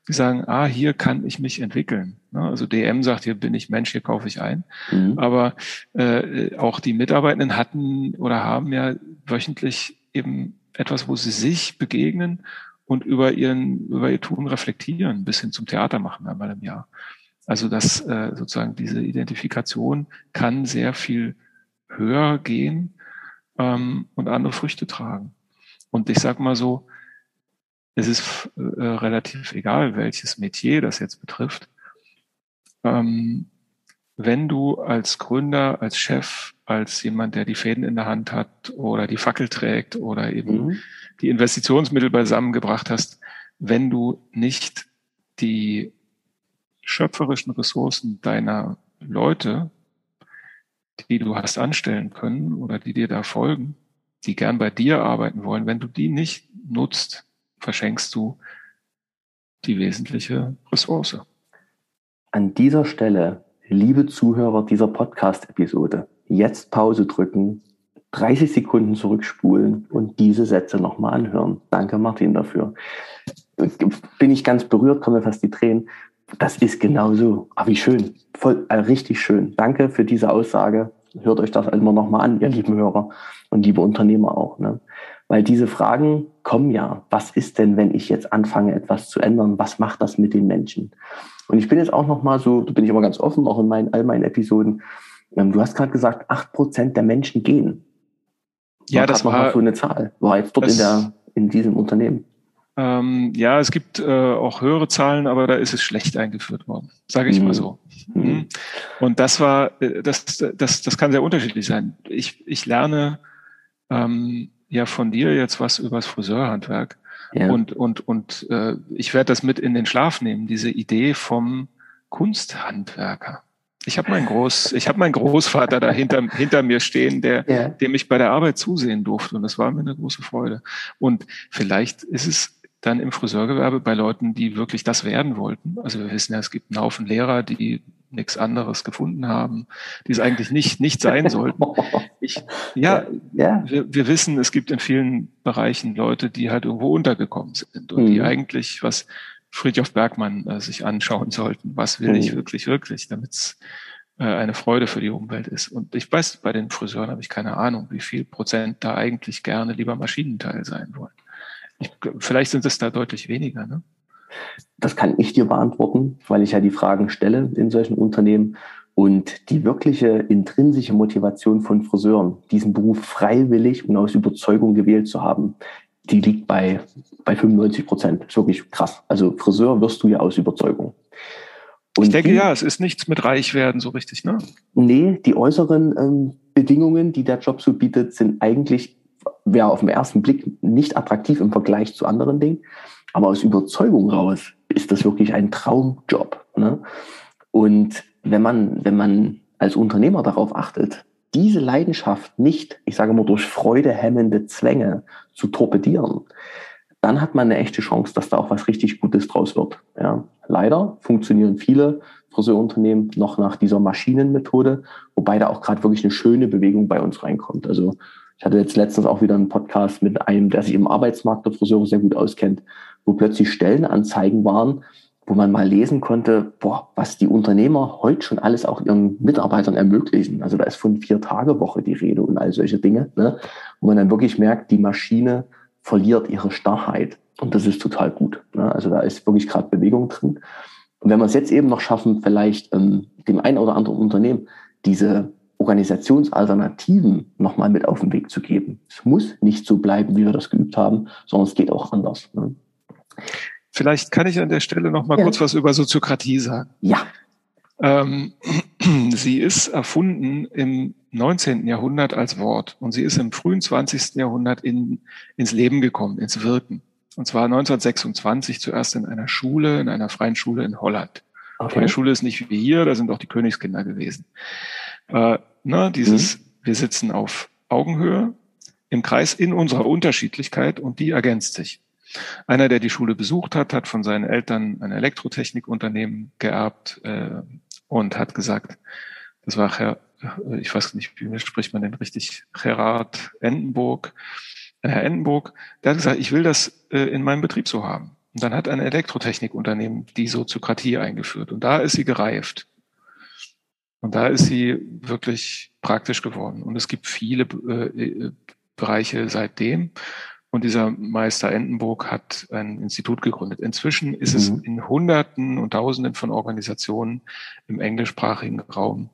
die sagen, ah, hier kann ich mich entwickeln. Ne? Also DM sagt, hier bin ich Mensch, hier kaufe ich ein. Mhm. Aber äh, auch die Mitarbeitenden hatten oder haben ja wöchentlich eben etwas, wo sie sich begegnen und über ihren, über ihr Tun reflektieren, bis hin zum Theater machen einmal im Jahr. Also das äh, sozusagen diese Identifikation kann sehr viel höher gehen ähm, und andere Früchte tragen. Und ich sage mal so, es ist äh, relativ egal, welches Metier das jetzt betrifft. Ähm, wenn du als Gründer, als Chef, als jemand, der die Fäden in der Hand hat oder die Fackel trägt oder eben mhm. die Investitionsmittel beisammengebracht hast, wenn du nicht die schöpferischen Ressourcen deiner Leute die du hast anstellen können oder die dir da folgen, die gern bei dir arbeiten wollen, wenn du die nicht nutzt, verschenkst du die wesentliche Ressource. An dieser Stelle, liebe Zuhörer dieser Podcast-Episode, jetzt Pause drücken, 30 Sekunden zurückspulen und diese Sätze nochmal anhören. Danke, Martin, dafür. Bin ich ganz berührt, kommen mir fast die Tränen. Das ist genau so. Ah, wie schön. Voll, äh, richtig schön. Danke für diese Aussage. hört euch das immer noch mal an, ihr lieben Hörer und liebe Unternehmer auch. Ne? Weil diese Fragen kommen ja, was ist denn, wenn ich jetzt anfange, etwas zu ändern? Was macht das mit den Menschen? Und ich bin jetzt auch noch mal so, da bin ich immer ganz offen, auch in meinen, all meinen Episoden. Ähm, du hast gerade gesagt, acht Prozent der Menschen gehen. Ja, das war so eine Zahl. War jetzt dort in der, in diesem Unternehmen. Ähm, ja, es gibt äh, auch höhere Zahlen, aber da ist es schlecht eingeführt worden, sage ich mhm. mal so. Mhm. mhm. Und das war, äh, das, das, das kann sehr unterschiedlich sein. Ich, ich lerne ähm, ja von dir jetzt was übers Friseurhandwerk ja. und und und äh, ich werde das mit in den Schlaf nehmen. Diese Idee vom Kunsthandwerker. Ich habe meinen Groß, ich habe meinen Großvater da hinter, hinter mir stehen, der, ja. dem ich bei der Arbeit zusehen durfte. Und das war mir eine große Freude. Und vielleicht ist es dann im Friseurgewerbe bei Leuten, die wirklich das werden wollten. Also wir wissen ja, es gibt einen Haufen Lehrer, die nichts anderes gefunden haben, die es eigentlich nicht, nicht sein sollten. Ich, ja, ja. Wir, wir wissen, es gibt in vielen Bereichen Leute, die halt irgendwo untergekommen sind und mhm. die eigentlich was Friedhof Bergmann äh, sich anschauen sollten. Was will mhm. ich wirklich, wirklich, damit es äh, eine Freude für die Umwelt ist. Und ich weiß, bei den Friseuren habe ich keine Ahnung, wie viel Prozent da eigentlich gerne lieber Maschinenteil sein wollen. Ich, vielleicht sind es da deutlich weniger. Ne? Das kann ich dir beantworten, weil ich ja die Fragen stelle in solchen Unternehmen. Und die wirkliche intrinsische Motivation von Friseuren, diesen Beruf freiwillig und aus Überzeugung gewählt zu haben, die liegt bei, bei 95 Prozent. Ist wirklich krass. Also Friseur wirst du ja aus Überzeugung. Und ich denke, die, ja, es ist nichts mit Reichwerden so richtig, ne? Nee, die äußeren ähm, Bedingungen, die der Job so bietet, sind eigentlich, wäre auf den ersten Blick nicht attraktiv im Vergleich zu anderen Dingen. Aber aus Überzeugung raus ist das wirklich ein Traumjob. Ne? Und wenn man, wenn man als Unternehmer darauf achtet, diese Leidenschaft nicht, ich sage mal, durch freudehemmende Zwänge zu torpedieren, dann hat man eine echte Chance, dass da auch was richtig Gutes draus wird. Ja. Leider funktionieren viele Friseurunternehmen noch nach dieser Maschinenmethode, wobei da auch gerade wirklich eine schöne Bewegung bei uns reinkommt. Also ich hatte jetzt letztens auch wieder einen Podcast mit einem, der sich im Arbeitsmarkt der Friseure sehr gut auskennt, wo plötzlich Stellenanzeigen waren, wo man mal lesen konnte, boah, was die Unternehmer heute schon alles auch ihren Mitarbeitern ermöglichen. Also da ist von Vier-Tage-Woche die Rede und all solche Dinge, ne? wo man dann wirklich merkt, die Maschine verliert ihre Starrheit. Und das ist total gut. Ne? Also da ist wirklich gerade Bewegung drin. Und wenn wir es jetzt eben noch schaffen, vielleicht ähm, dem einen oder anderen Unternehmen diese Organisationsalternativen nochmal mit auf den Weg zu geben. Es muss nicht so bleiben, wie wir das geübt haben, sondern es geht auch anders. Ne? Vielleicht kann ich an der Stelle noch mal ja. kurz was über Soziokratie sagen. Ja. Ähm, sie ist erfunden im 19. Jahrhundert als Wort und sie ist im frühen 20. Jahrhundert in, ins Leben gekommen, ins Wirken. Und zwar 1926 zuerst in einer Schule, in einer freien Schule in Holland. Okay. Die Schule ist nicht wie hier, da sind auch die Königskinder gewesen. Äh, ne, dieses, mhm. wir sitzen auf Augenhöhe im Kreis in unserer Unterschiedlichkeit und die ergänzt sich. Einer, der die Schule besucht hat, hat von seinen Eltern ein Elektrotechnikunternehmen geerbt äh, und hat gesagt, das war Herr, ich weiß nicht, wie spricht man denn richtig, Gerard Endenburg, äh, Herr Endenburg, der hat gesagt, ich will das äh, in meinem Betrieb so haben. Und dann hat ein Elektrotechnikunternehmen die Soziokratie eingeführt und da ist sie gereift. Und da ist sie wirklich praktisch geworden. Und es gibt viele äh, Bereiche seitdem. Und dieser Meister Endenburg hat ein Institut gegründet. Inzwischen ist mhm. es in Hunderten und Tausenden von Organisationen im englischsprachigen Raum,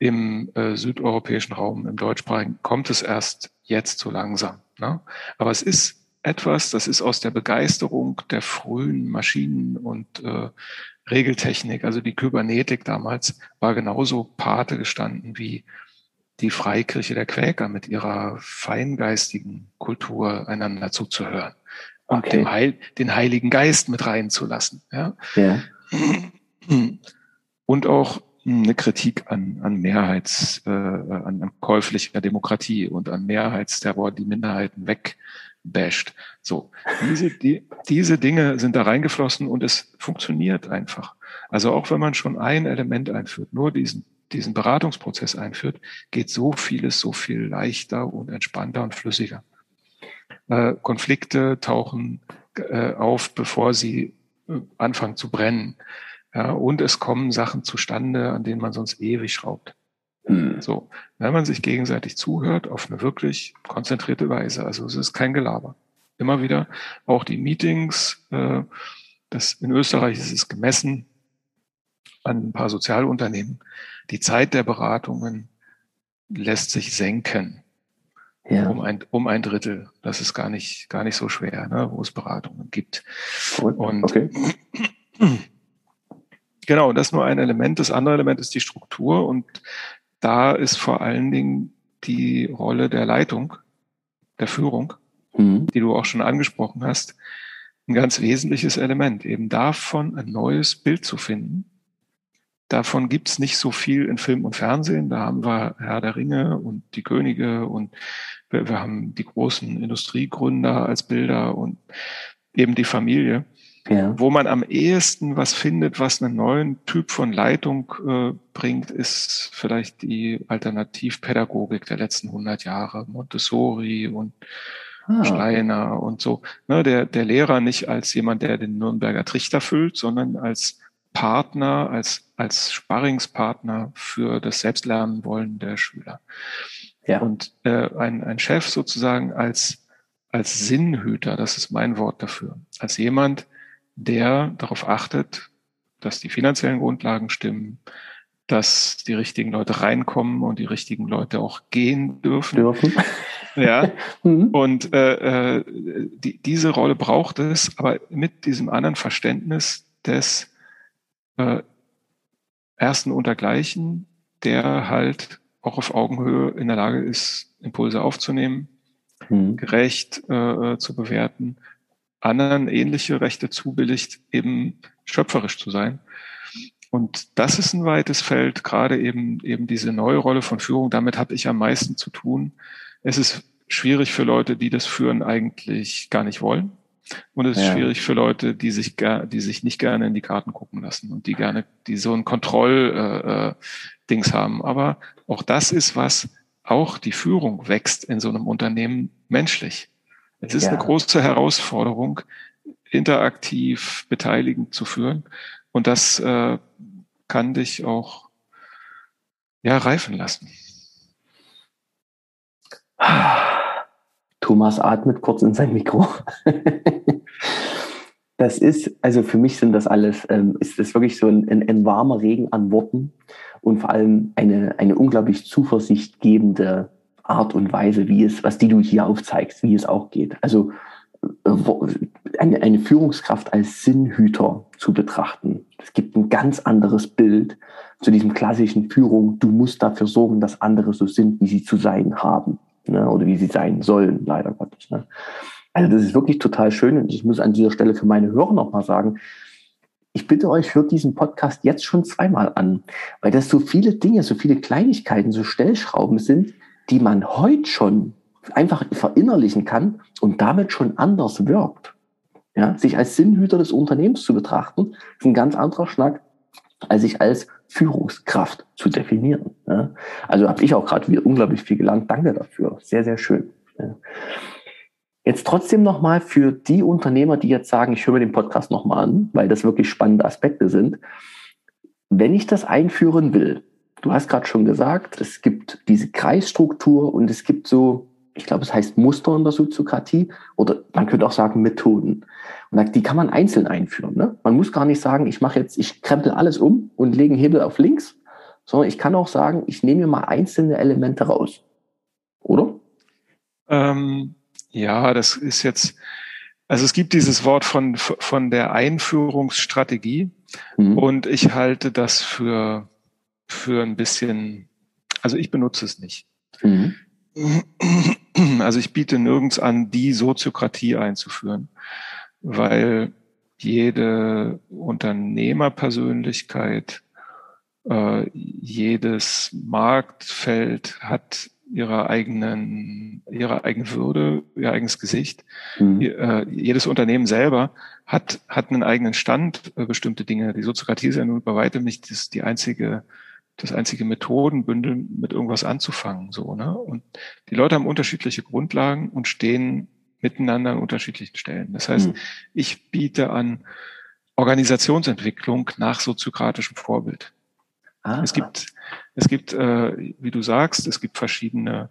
im äh, südeuropäischen Raum, im deutschsprachigen, kommt es erst jetzt so langsam. Ne? Aber es ist etwas, das ist aus der Begeisterung der frühen Maschinen und äh, Regeltechnik, also die Kybernetik damals, war genauso Pate gestanden wie die Freikirche der Quäker mit ihrer feingeistigen Kultur einander zuzuhören und okay. dem Heil, den Heiligen Geist mit reinzulassen. Ja? ja. Und auch eine Kritik an, an Mehrheits, äh, an, an käuflicher Demokratie und an Mehrheitsterror, die Minderheiten wegbasht. So, diese, die, diese Dinge sind da reingeflossen und es funktioniert einfach. Also auch wenn man schon ein Element einführt, nur diesen diesen Beratungsprozess einführt, geht so vieles so viel leichter und entspannter und flüssiger. Äh, Konflikte tauchen äh, auf, bevor sie äh, anfangen zu brennen. Ja, und es kommen Sachen zustande, an denen man sonst ewig schraubt. Hm. So, wenn man sich gegenseitig zuhört auf eine wirklich konzentrierte Weise. Also es ist kein Gelaber. Immer wieder auch die Meetings, äh, das in Österreich ist es gemessen an ein paar Sozialunternehmen. Die Zeit der Beratungen lässt sich senken. Ja. Um, ein, um ein Drittel. Das ist gar nicht, gar nicht so schwer, ne, wo es Beratungen gibt. Und okay. genau, das ist nur ein Element. Das andere Element ist die Struktur und da ist vor allen Dingen die Rolle der Leitung, der Führung, mhm. die du auch schon angesprochen hast, ein ganz wesentliches Element, eben davon ein neues Bild zu finden. Davon gibt's nicht so viel in Film und Fernsehen. Da haben wir Herr der Ringe und die Könige und wir, wir haben die großen Industriegründer als Bilder und eben die Familie. Ja. Wo man am ehesten was findet, was einen neuen Typ von Leitung äh, bringt, ist vielleicht die Alternativpädagogik der letzten 100 Jahre, Montessori und ah. Steiner und so. Ne, der, der Lehrer nicht als jemand, der den Nürnberger Trichter füllt, sondern als Partner, als, als Sparringspartner für das Selbstlernen wollen der Schüler. Ja. Und äh, ein, ein Chef sozusagen als, als Sinnhüter, das ist mein Wort dafür, als jemand, der darauf achtet, dass die finanziellen Grundlagen stimmen, dass die richtigen Leute reinkommen und die richtigen Leute auch gehen dürfen. dürfen. Ja. mhm. Und äh, äh, die, diese Rolle braucht es, aber mit diesem anderen Verständnis des äh, ersten untergleichen, der halt auch auf Augenhöhe in der Lage ist, Impulse aufzunehmen, mhm. gerecht äh, zu bewerten anderen ähnliche Rechte zubilligt, eben schöpferisch zu sein. Und das ist ein weites Feld, gerade eben, eben diese neue Rolle von Führung. Damit habe ich am meisten zu tun. Es ist schwierig für Leute, die das Führen eigentlich gar nicht wollen. Und es ist ja. schwierig für Leute, die sich, die sich nicht gerne in die Karten gucken lassen und die gerne, die so ein Kontroll-Dings äh, äh haben. Aber auch das ist was, auch die Führung wächst in so einem Unternehmen menschlich. Es ist ja. eine große Herausforderung, interaktiv beteiligend zu führen. Und das äh, kann dich auch ja, reifen lassen. Thomas atmet kurz in sein Mikro. das ist, also für mich sind das alles, ähm, ist das wirklich so ein, ein, ein, warmer Regen an Worten und vor allem eine, eine unglaublich zuversichtgebende Art und Weise, wie es, was die du hier aufzeigst, wie es auch geht. Also äh, eine, eine Führungskraft als Sinnhüter zu betrachten. Es gibt ein ganz anderes Bild zu diesem klassischen Führung. Du musst dafür sorgen, dass andere so sind, wie sie zu sein haben. Ne? Oder wie sie sein sollen, leider Gottes. Ne? Also das ist wirklich total schön. Und ich muss an dieser Stelle für meine Hörer nochmal sagen, ich bitte euch, hört diesen Podcast jetzt schon zweimal an, weil das so viele Dinge, so viele Kleinigkeiten, so Stellschrauben sind, die man heute schon einfach verinnerlichen kann und damit schon anders wirkt. Ja, sich als Sinnhüter des Unternehmens zu betrachten, ist ein ganz anderer Schnack, als sich als Führungskraft zu definieren. Ja, also habe ich auch gerade unglaublich viel gelernt. Danke dafür. Sehr, sehr schön. Ja. Jetzt trotzdem nochmal für die Unternehmer, die jetzt sagen, ich höre mir den Podcast nochmal an, weil das wirklich spannende Aspekte sind. Wenn ich das einführen will, du hast gerade schon gesagt, es gibt diese Kreisstruktur und es gibt so, ich glaube, es heißt Muster in der Soziokratie oder man könnte auch sagen Methoden. Und die kann man einzeln einführen. Ne? Man muss gar nicht sagen, ich mache jetzt, ich krempel alles um und lege einen Hebel auf links, sondern ich kann auch sagen, ich nehme mir mal einzelne Elemente raus. Oder? Ähm, ja, das ist jetzt, also es gibt dieses Wort von, von der Einführungsstrategie mhm. und ich halte das für für ein bisschen, also ich benutze es nicht. Mhm. Also ich biete nirgends an, die Soziokratie einzuführen, weil jede Unternehmerpersönlichkeit, äh, jedes Marktfeld hat ihre eigenen, ihre eigene Würde, ihr eigenes Gesicht. Mhm. Äh, jedes Unternehmen selber hat, hat einen eigenen Stand, äh, bestimmte Dinge. Die Soziokratie ist ja nun bei weitem nicht das, die einzige das einzige Methodenbündel mit irgendwas anzufangen, so, ne? Und die Leute haben unterschiedliche Grundlagen und stehen miteinander an unterschiedlichen Stellen. Das heißt, mhm. ich biete an Organisationsentwicklung nach soziokratischem Vorbild. Ah. Es gibt, es gibt, äh, wie du sagst, es gibt verschiedene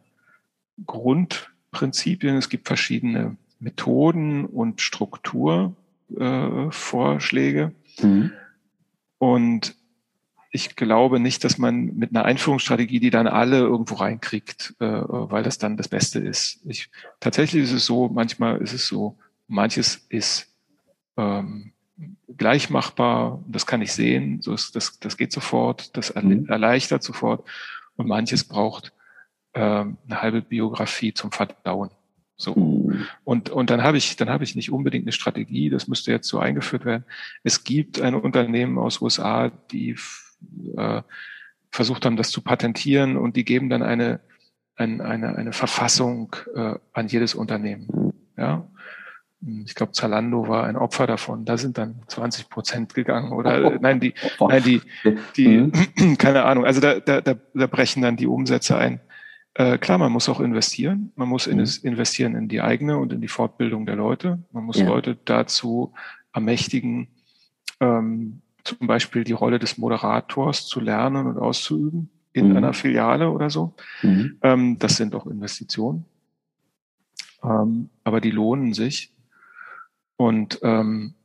Grundprinzipien, es gibt verschiedene Methoden und Strukturvorschläge. Äh, mhm. Und ich glaube nicht, dass man mit einer Einführungsstrategie die dann alle irgendwo reinkriegt, äh, weil das dann das Beste ist. Ich, tatsächlich ist es so, manchmal ist es so, manches ist ähm, gleich machbar, das kann ich sehen, so ist, das, das geht sofort, das mhm. erleichtert sofort und manches braucht ähm, eine halbe Biografie zum Verdauen. So. Mhm. Und, und dann habe ich, dann habe ich nicht unbedingt eine Strategie, das müsste jetzt so eingeführt werden. Es gibt ein Unternehmen aus USA, die äh, versucht haben, das zu patentieren und die geben dann eine, ein, eine, eine Verfassung äh, an jedes Unternehmen. Ja. Ich glaube, Zalando war ein Opfer davon. Da sind dann 20 Prozent gegangen oder nein, die, nein, die, die, mhm. keine Ahnung. Also da, da, da, da brechen dann die Umsätze ein. Äh, klar, man muss auch investieren. Man muss mhm. investieren in die eigene und in die Fortbildung der Leute. Man muss ja. Leute dazu ermächtigen, ähm, zum Beispiel die Rolle des Moderators zu lernen und auszuüben in mhm. einer Filiale oder so. Mhm. Ähm, das sind auch Investitionen. Ähm, aber die lohnen sich. Und ähm,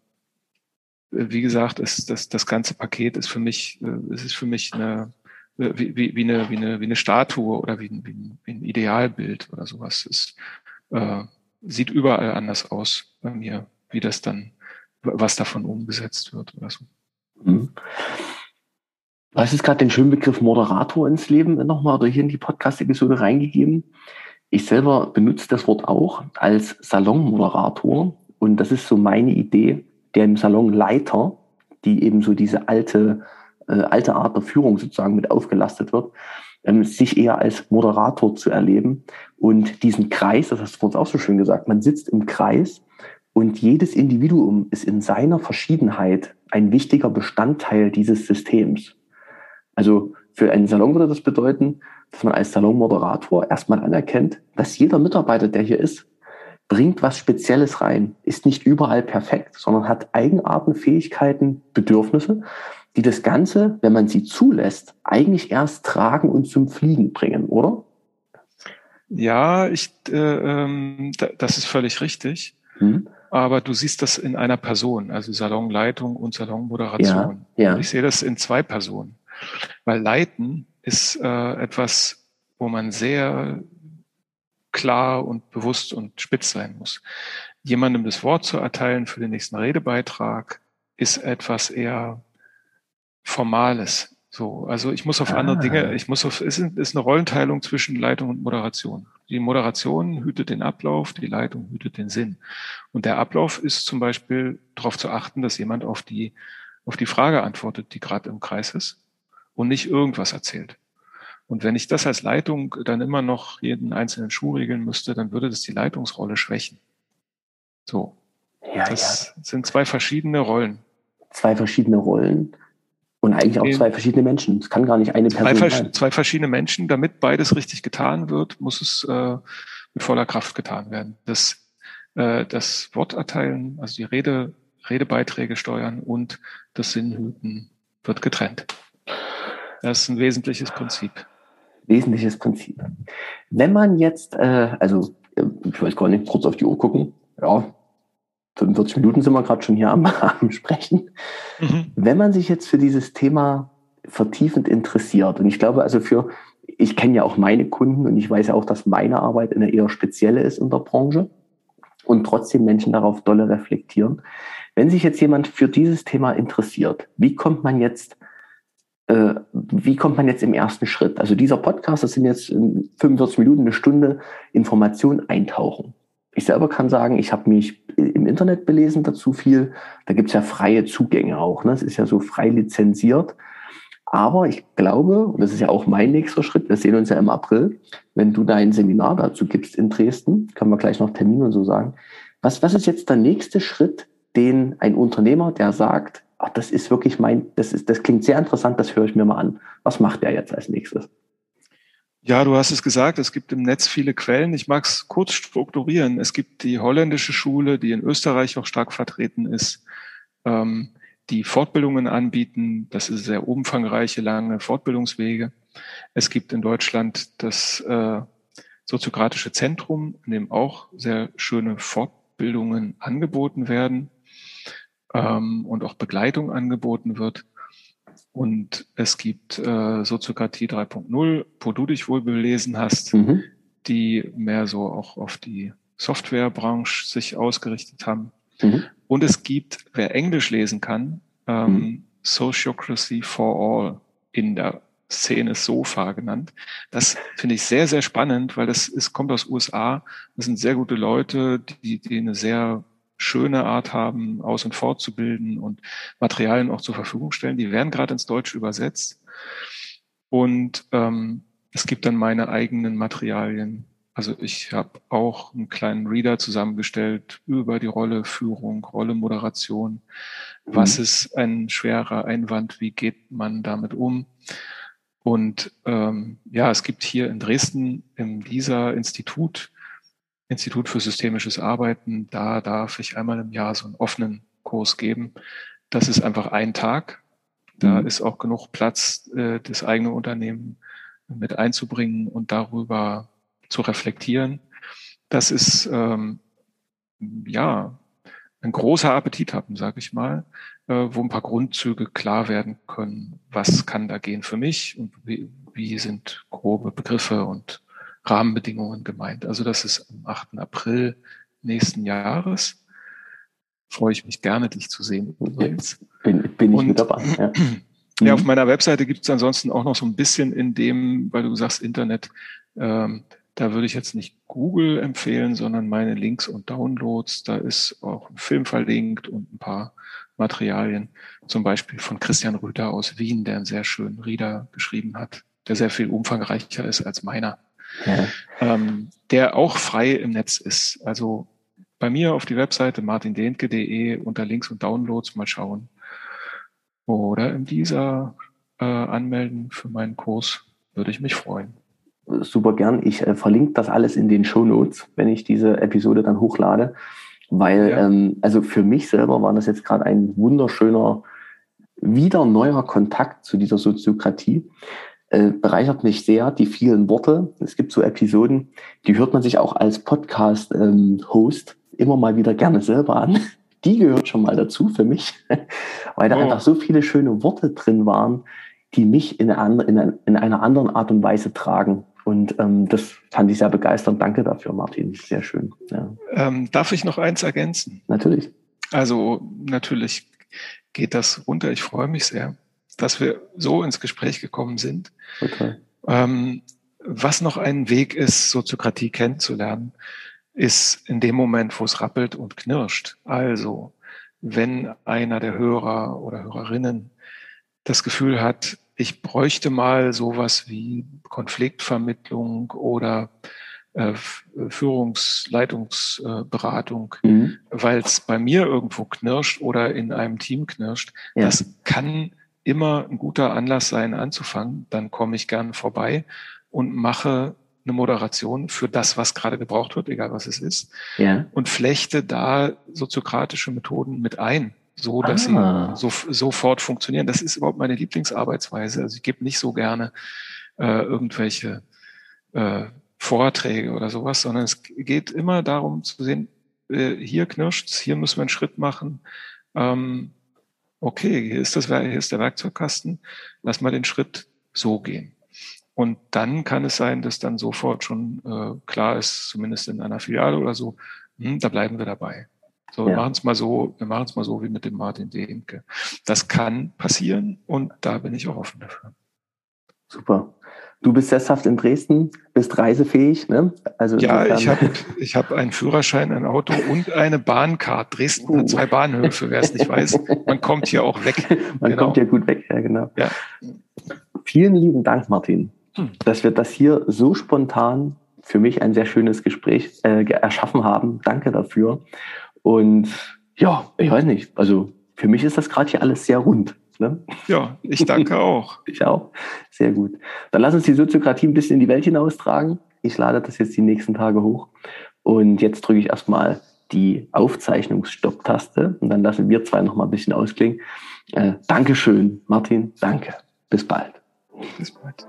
wie gesagt, ist das, das ganze Paket ist für mich, äh, es ist für mich eine, äh, wie, wie, wie, eine, wie, eine, wie eine Statue oder wie, wie, ein, wie ein Idealbild oder sowas. Es äh, sieht überall anders aus bei mir, wie das dann, was davon umgesetzt wird oder so. Mhm. Du hast jetzt gerade den schönen Begriff Moderator ins Leben nochmal oder hier in die Podcast-Episode reingegeben. Ich selber benutze das Wort auch als Salonmoderator und das ist so meine Idee, der im Salonleiter, die eben so diese alte, äh, alte Art der Führung sozusagen mit aufgelastet wird, ähm, sich eher als Moderator zu erleben und diesen Kreis, das hast du uns auch so schön gesagt, man sitzt im Kreis und jedes Individuum ist in seiner Verschiedenheit ein wichtiger Bestandteil dieses Systems. Also für einen Salon würde das bedeuten, dass man als Salonmoderator erstmal anerkennt, dass jeder Mitarbeiter, der hier ist, bringt was Spezielles rein, ist nicht überall perfekt, sondern hat Eigenarten, Fähigkeiten, Bedürfnisse, die das Ganze, wenn man sie zulässt, eigentlich erst tragen und zum Fliegen bringen, oder? Ja, ich, äh, ähm, das ist völlig richtig. Hm aber du siehst das in einer Person, also Salonleitung und Salonmoderation. Ja, ja. Und ich sehe das in zwei Personen, weil Leiten ist äh, etwas, wo man sehr klar und bewusst und spitz sein muss. Jemandem das Wort zu erteilen für den nächsten Redebeitrag ist etwas eher Formales. So, also ich muss auf ah. andere Dinge, ich muss auf, es ist eine Rollenteilung zwischen Leitung und Moderation. Die Moderation hütet den Ablauf, die Leitung hütet den Sinn. Und der Ablauf ist zum Beispiel darauf zu achten, dass jemand auf die, auf die Frage antwortet, die gerade im Kreis ist und nicht irgendwas erzählt. Und wenn ich das als Leitung dann immer noch jeden einzelnen Schuh regeln müsste, dann würde das die Leitungsrolle schwächen. So. Ja, das ja. sind zwei verschiedene Rollen. Zwei verschiedene Rollen. Und eigentlich auch zwei verschiedene Menschen. Es kann gar nicht eine Person zwei, sein. Zwei verschiedene Menschen. Damit beides richtig getan wird, muss es äh, mit voller Kraft getan werden. Das, äh, das Wort erteilen, also die Rede, Redebeiträge steuern und das Sinnhüten wird getrennt. Das ist ein wesentliches Prinzip. Wesentliches Prinzip. Wenn man jetzt, äh, also äh, ich weiß gar nicht, kurz auf die Uhr gucken, ja, 45 Minuten sind wir gerade schon hier am, am Sprechen. Mhm. Wenn man sich jetzt für dieses Thema vertiefend interessiert, und ich glaube, also für, ich kenne ja auch meine Kunden und ich weiß ja auch, dass meine Arbeit eine eher spezielle ist in der Branche und trotzdem Menschen darauf dolle reflektieren. Wenn sich jetzt jemand für dieses Thema interessiert, wie kommt man jetzt, äh, wie kommt man jetzt im ersten Schritt? Also dieser Podcast, das sind jetzt 45 Minuten, eine Stunde Information eintauchen. Ich selber kann sagen, ich habe mich im Internet belesen dazu viel. Da gibt es ja freie Zugänge auch. Ne? Es ist ja so frei lizenziert. Aber ich glaube, und das ist ja auch mein nächster Schritt, wir sehen uns ja im April, wenn du dein Seminar dazu gibst in Dresden, können wir gleich noch Termin und so sagen. Was, was ist jetzt der nächste Schritt, den ein Unternehmer, der sagt, ach, das ist wirklich mein, das ist, das klingt sehr interessant, das höre ich mir mal an. Was macht der jetzt als nächstes? Ja, du hast es gesagt, es gibt im Netz viele Quellen. Ich mag es kurz strukturieren. Es gibt die holländische Schule, die in Österreich auch stark vertreten ist. Ähm, die Fortbildungen anbieten. Das ist sehr umfangreiche, lange Fortbildungswege. Es gibt in Deutschland das äh, soziokratische Zentrum, in dem auch sehr schöne Fortbildungen angeboten werden ähm, und auch Begleitung angeboten wird. Und es gibt äh, Soziokratie 3.0, wo du dich wohl belesen hast, mhm. die mehr so auch auf die Softwarebranche sich ausgerichtet haben. Mhm. Und es gibt, wer Englisch lesen kann, ähm, mhm. Sociocracy for All in der Szene Sofa genannt. Das finde ich sehr, sehr spannend, weil das ist, kommt aus USA. Das sind sehr gute Leute, die, die eine sehr schöne Art haben, aus- und fortzubilden und Materialien auch zur Verfügung stellen. Die werden gerade ins Deutsche übersetzt. Und ähm, es gibt dann meine eigenen Materialien. Also ich habe auch einen kleinen Reader zusammengestellt über die Rolle Führung, Rolle Moderation. Was mhm. ist ein schwerer Einwand? Wie geht man damit um? Und ähm, ja, es gibt hier in Dresden im dieser Institut Institut für systemisches Arbeiten, da darf ich einmal im Jahr so einen offenen Kurs geben. Das ist einfach ein Tag. Da mhm. ist auch genug Platz, äh, das eigene Unternehmen mit einzubringen und darüber zu reflektieren. Das ist ähm, ja ein großer Appetit haben, sage ich mal, äh, wo ein paar Grundzüge klar werden können. Was kann da gehen für mich und wie, wie sind grobe Begriffe und Rahmenbedingungen gemeint. Also das ist am 8. April nächsten Jahres. Freue ich mich gerne, dich zu sehen übrigens. Bin, bin ich Und, mit dabei. Ja. ja, auf mhm. meiner Webseite gibt es ansonsten auch noch so ein bisschen in dem, weil du sagst Internet, ähm, da würde ich jetzt nicht Google empfehlen, sondern meine Links und Downloads. Da ist auch ein Film verlinkt und ein paar Materialien, zum Beispiel von Christian Rüther aus Wien, der einen sehr schönen Reader geschrieben hat, der sehr viel umfangreicher ist als meiner ja. ähm, der auch frei im Netz ist. Also bei mir auf die Webseite martindehnke.de unter Links und Downloads mal schauen. Oder in dieser äh, anmelden für meinen Kurs, würde ich mich freuen. Super gern. Ich äh, verlinke das alles in den Show Notes, wenn ich diese Episode dann hochlade. Weil, ja. ähm, also für mich selber war das jetzt gerade ein wunderschöner, wieder neuer Kontakt zu dieser Soziokratie äh, bereichert mich sehr, die vielen Worte. Es gibt so Episoden, die hört man sich auch als Podcast-Host ähm, immer mal wieder gerne selber an. Die gehört schon mal dazu für mich, weil da oh. einfach so viele schöne Worte drin waren, die mich in, eine, in, in einer anderen Art und Weise tragen. Und ähm, das fand ich sehr begeisternd. Danke dafür, Martin. Sehr schön. Ja. Ähm, darf ich noch eins ergänzen? Natürlich. Also natürlich geht das runter. Ich freue mich sehr dass wir so ins Gespräch gekommen sind. Okay. Ähm, was noch ein Weg ist, Soziokratie kennenzulernen, ist in dem Moment, wo es rappelt und knirscht. Also, wenn einer der Hörer oder Hörerinnen das Gefühl hat, ich bräuchte mal sowas wie Konfliktvermittlung oder äh, Führungsleitungsberatung, äh, mhm. weil es bei mir irgendwo knirscht oder in einem Team knirscht. Ja. Das kann immer ein guter Anlass sein, anzufangen. Dann komme ich gern vorbei und mache eine Moderation für das, was gerade gebraucht wird, egal was es ist. Ja. Und flechte da soziokratische Methoden mit ein, so dass ah. sie so, sofort funktionieren. Das ist überhaupt meine Lieblingsarbeitsweise. Also ich gebe nicht so gerne äh, irgendwelche äh, Vorträge oder sowas, sondern es geht immer darum zu sehen, äh, hier knirscht's, hier müssen wir einen Schritt machen. Ähm, okay, hier ist, das, hier ist der Werkzeugkasten, lass mal den Schritt so gehen. Und dann kann es sein, dass dann sofort schon äh, klar ist, zumindest in einer Filiale oder so, hm, da bleiben wir dabei. So, wir ja. machen es mal so, wir machen es mal so wie mit dem Martin Dehnke. Das kann passieren und da bin ich auch offen dafür. Super. Du bist sesshaft in Dresden, bist reisefähig, ne? Also ja, ich habe ich hab einen Führerschein, ein Auto und eine Bahncard. Dresden uh. hat zwei Bahnhöfe, wer es nicht weiß. Man kommt hier auch weg. Man genau. kommt hier gut weg, ja genau. Ja. Vielen lieben Dank, Martin, hm. dass wir das hier so spontan für mich ein sehr schönes Gespräch äh, erschaffen haben. Danke dafür. Und ja, ich weiß nicht, also für mich ist das gerade hier alles sehr rund. Ne? Ja, ich danke auch. ich auch. Sehr gut. Dann lass uns die Soziokratie ein bisschen in die Welt hinaustragen. Ich lade das jetzt die nächsten Tage hoch. Und jetzt drücke ich erstmal die Aufzeichnungsstopp-Taste und dann lassen wir zwei noch mal ein bisschen ausklingen. Äh, Dankeschön, Martin. Danke. Bis bald. Bis bald.